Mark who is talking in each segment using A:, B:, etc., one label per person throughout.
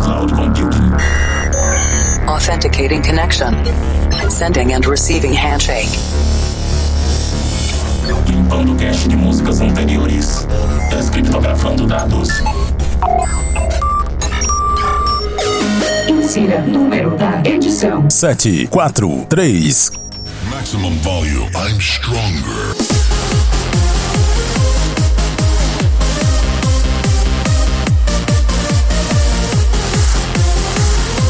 A: cloud computing.
B: Authenticating connection. Sending and receiving handshake.
A: Limpando cache de músicas anteriores. Descriptografando dados.
C: Insira número da edição.
D: 7, 4, 3.
E: Maximum volume. I'm stronger.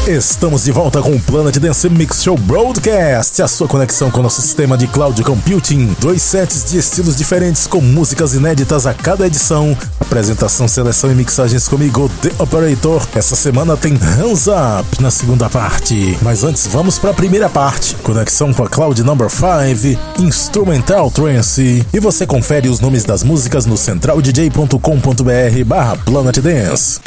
D: Estamos de volta com o Planet Dance Mix Show Broadcast, a sua conexão com o nosso sistema de cloud computing. Dois sets de estilos diferentes com músicas inéditas a cada edição. Apresentação, seleção e mixagens comigo, The Operator. Essa semana tem Hands Up na segunda parte. Mas antes, vamos para a primeira parte. Conexão com a Cloud Number 5, Instrumental Trance. E você confere os nomes das músicas no centraldj.com.br barra Planet Dance.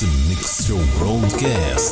D: Mix Show Broadcast.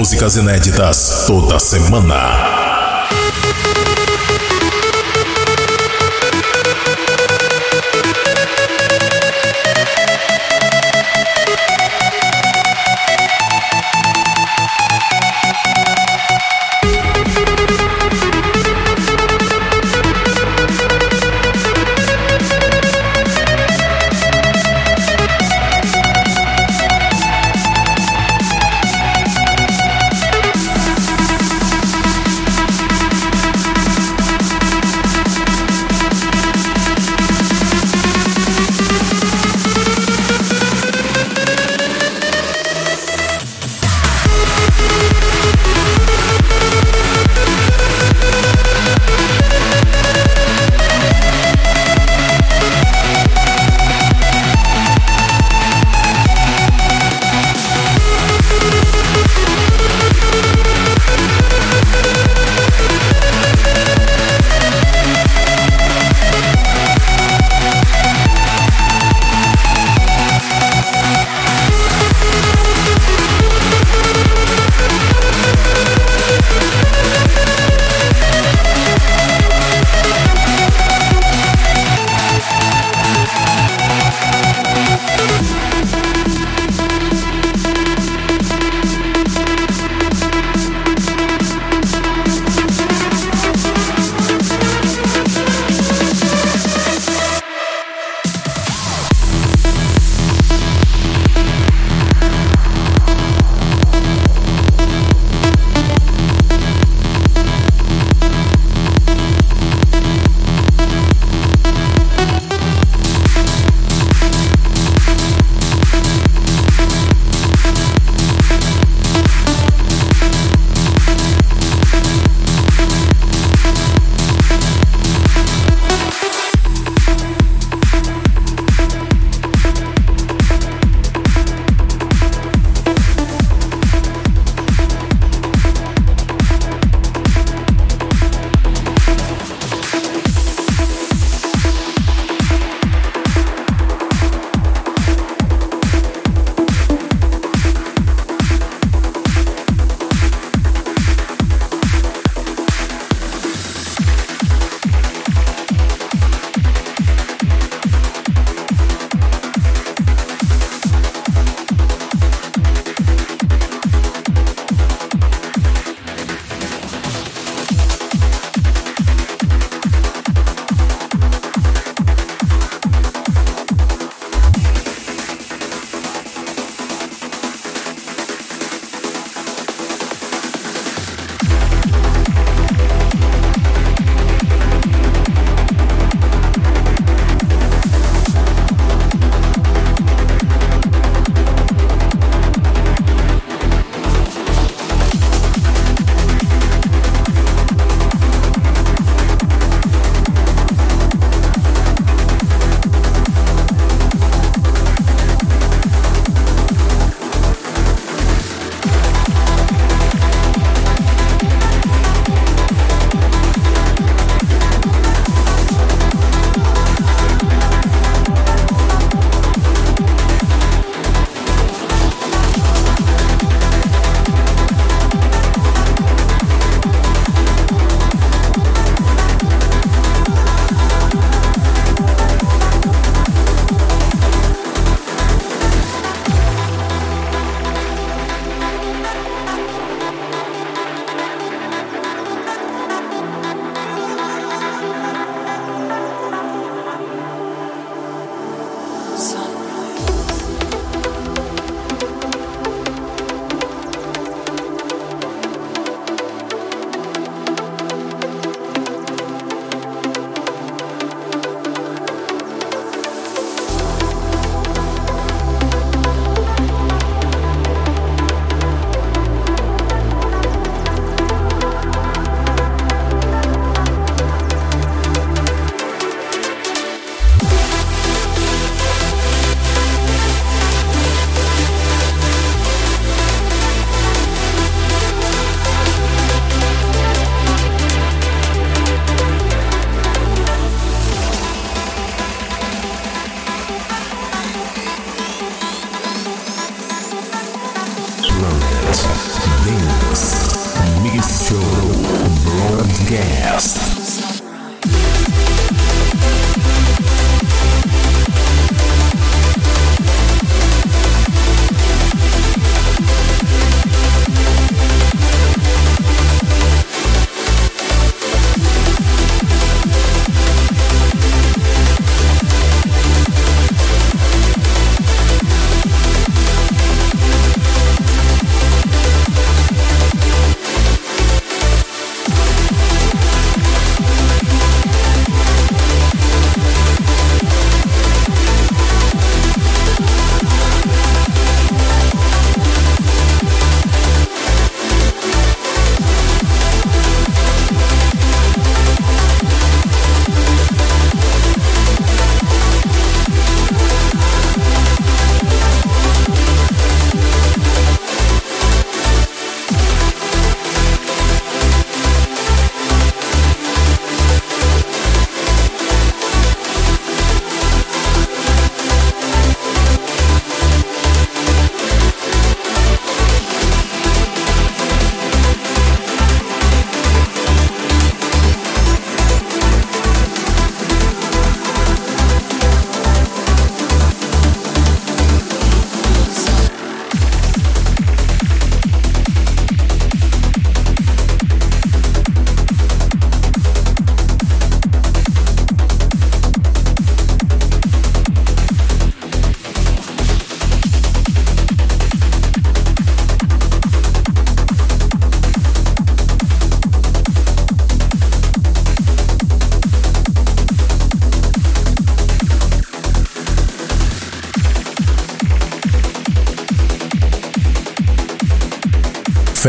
D: Músicas inéditas toda semana.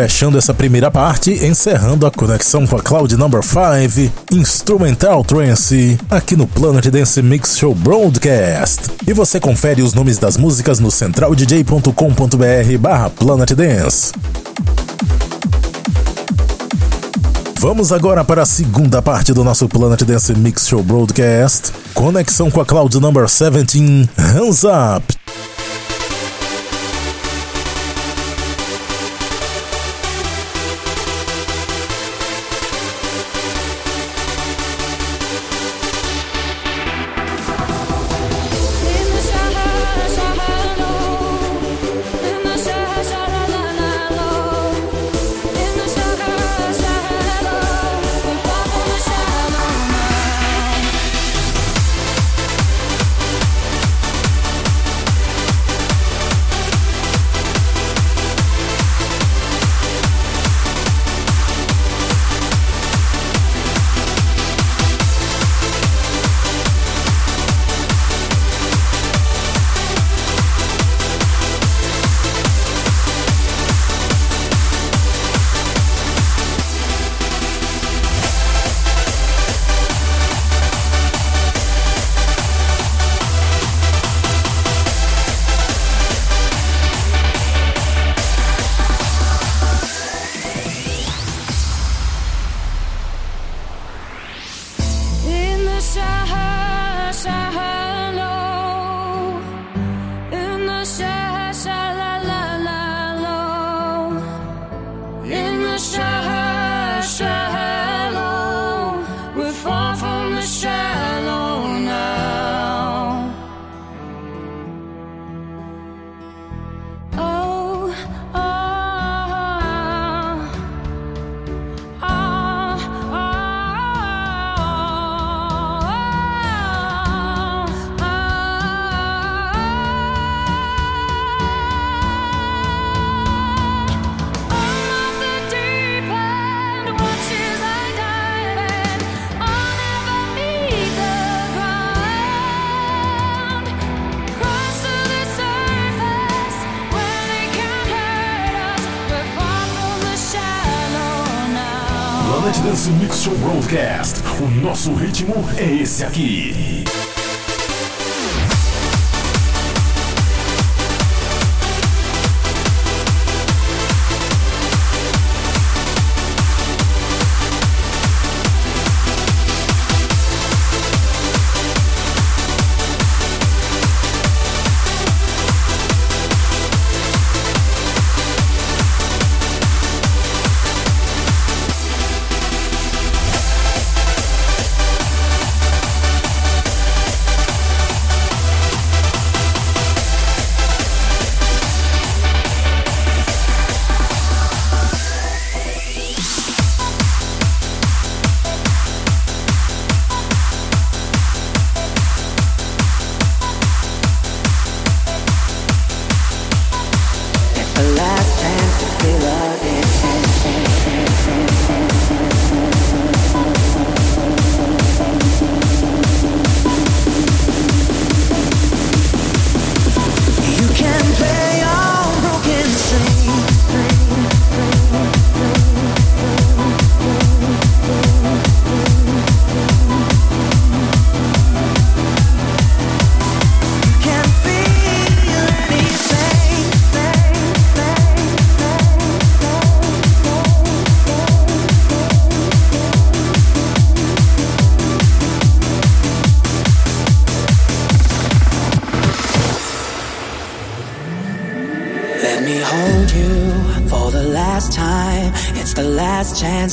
F: Fechando essa primeira parte, encerrando a conexão com a Cloud Number 5, Instrumental Trance, aqui no Planet Dance Mix Show Broadcast. E você confere os nomes das músicas no centraldj.com.br barra Planet Dance. Vamos agora para a segunda parte do nosso Planet Dance Mix Show Broadcast. Conexão com a Cloud Number 17, Hands Up. Planet Dance Mix Show Broadcast.
D: O nosso ritmo é esse aqui.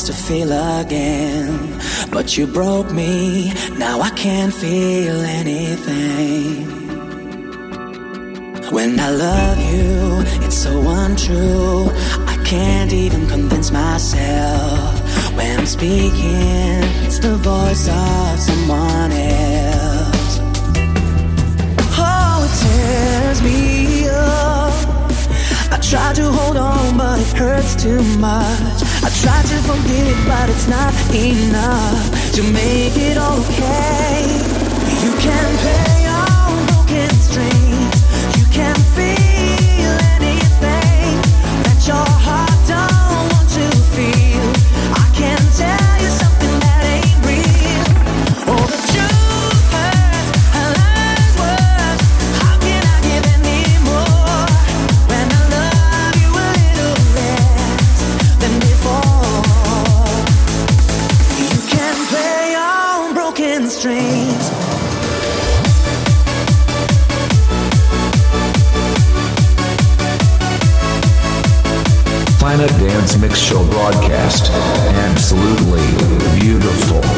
G: To feel again. But you broke me, now I can't feel anything. When I love you, it's so untrue. I can't even convince myself. When I'm speaking, it's the voice of someone else. Oh, it tears me up. I try to hold on, but it hurts too much. I try to forget it, but it's not enough to make it okay. You can play Mix Show broadcast. Absolutely beautiful.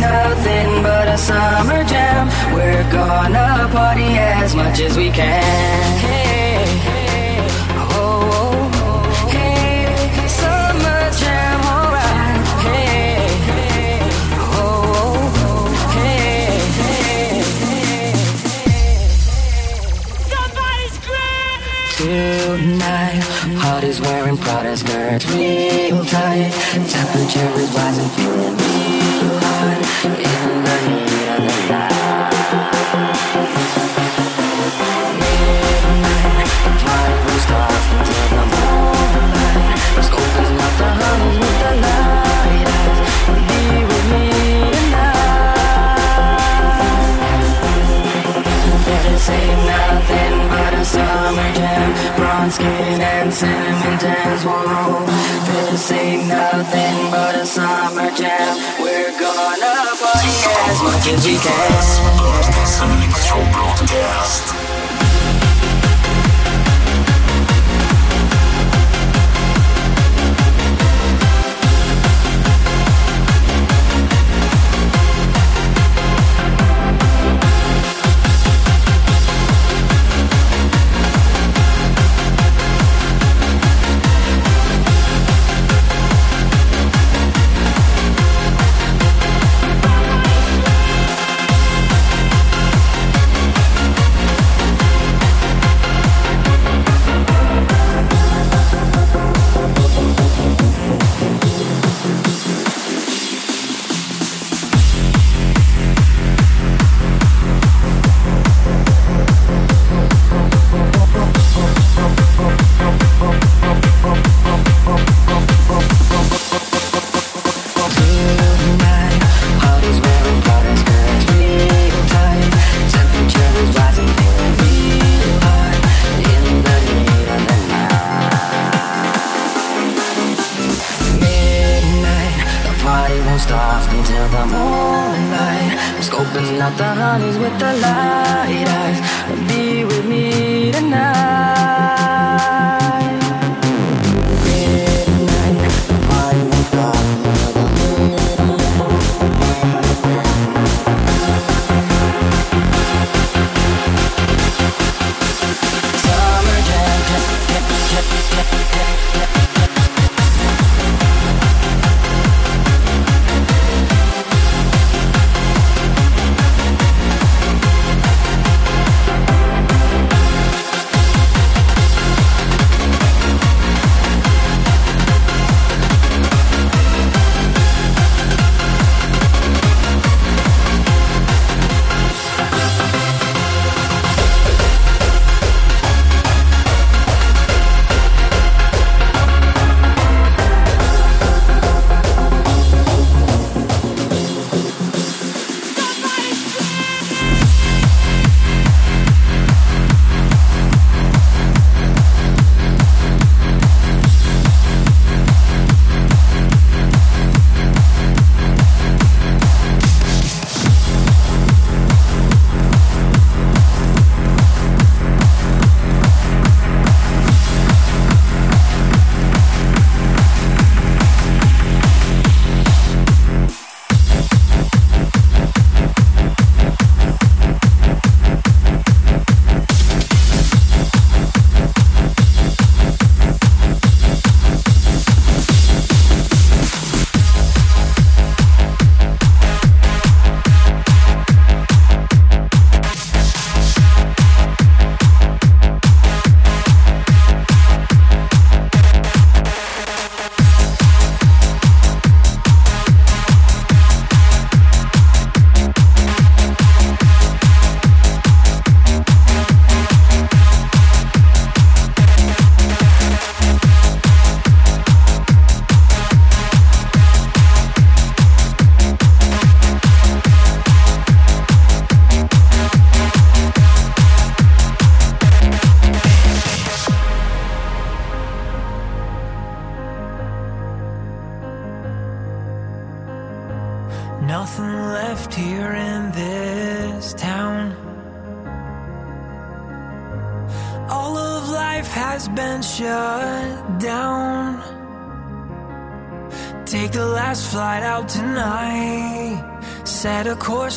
H: nothing but a summer jam. We're gonna party as much as we can. Hey, hey, oh, hey, summer jam, alright. Hey, oh, hey, hey. Somebody! Tonight, heart is wearing Prada skirts. cinnamon dance, whoa This ain't nothing but a summer jam. We're gonna party as much as we can.
A: Podcast, Roblox, broadcast.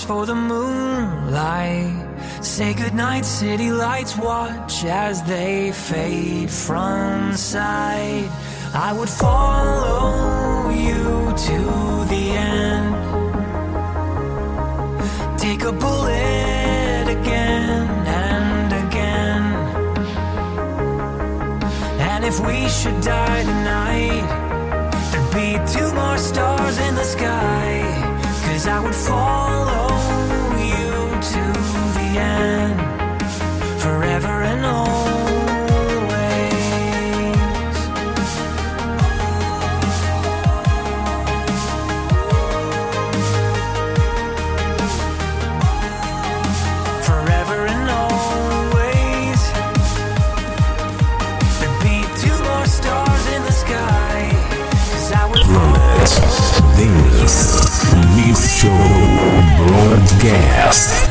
D: For the moonlight. Say goodnight, city lights. Watch as they fade from sight. I would follow you to the end. Take a bullet again and again. And if we should die tonight, there'd be two more stars in the sky. Cause I would follow
G: Show Broadcast.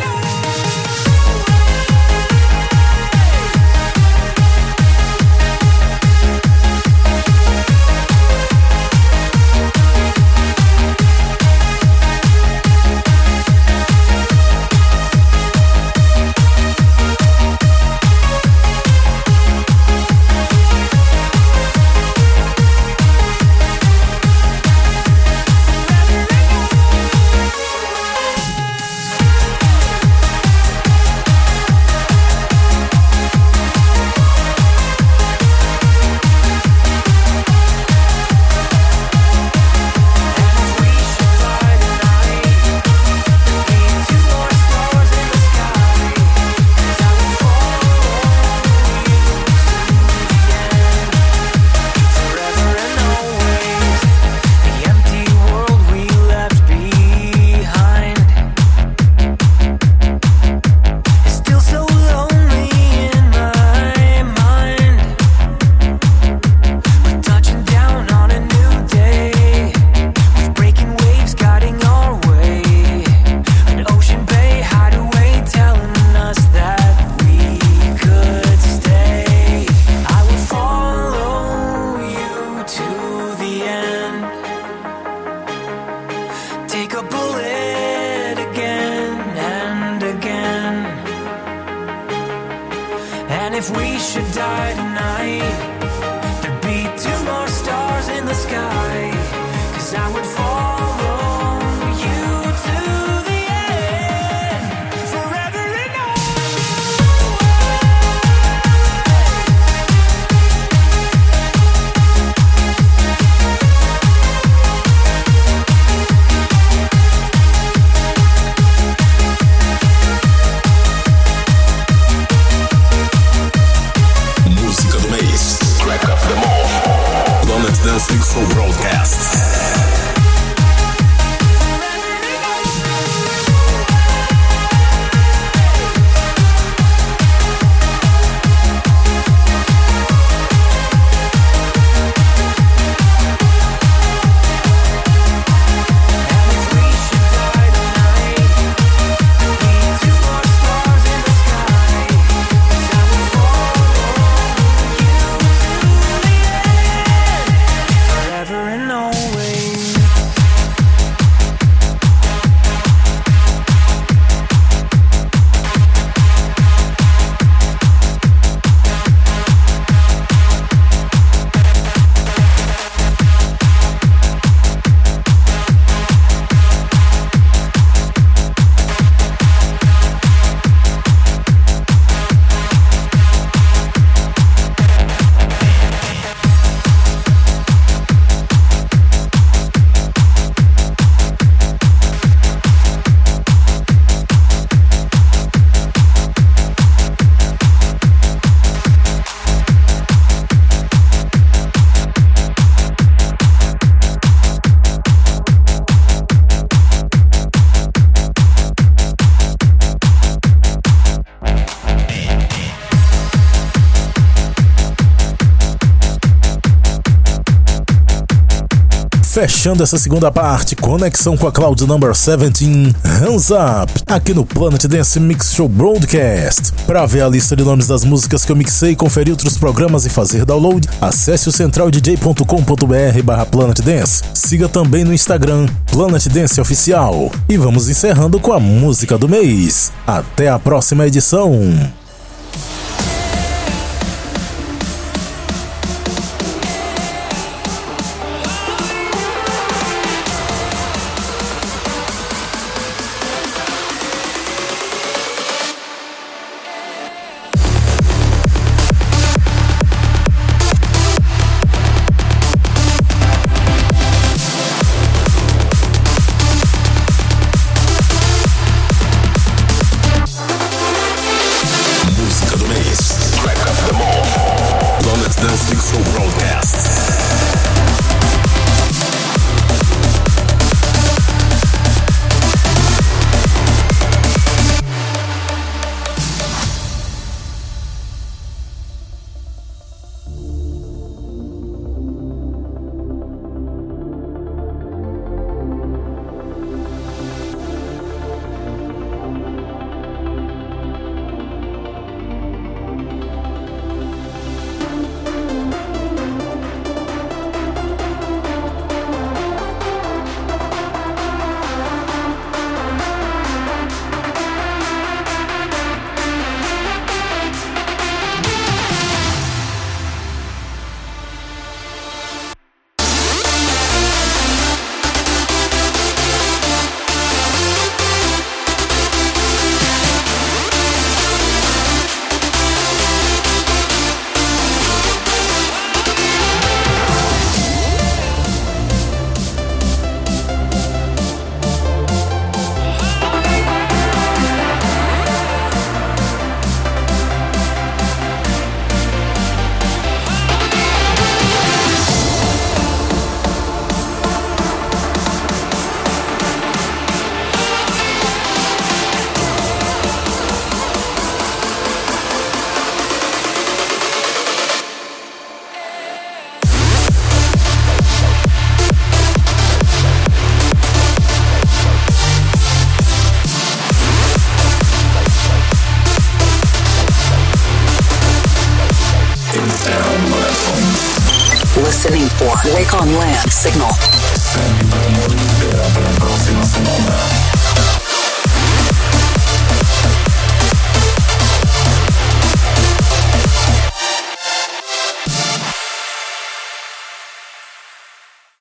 D: Fechando essa segunda parte, conexão com a Cloud Number 17, Hands Up, aqui no Planet Dance Mix Show Broadcast. Para ver a lista de nomes das músicas que eu mixei, conferir outros programas e fazer download, acesse o centraldj.com.br barra Planet Dance. Siga também no Instagram, Planet Dance Oficial. E vamos encerrando com a música do mês. Até a próxima edição.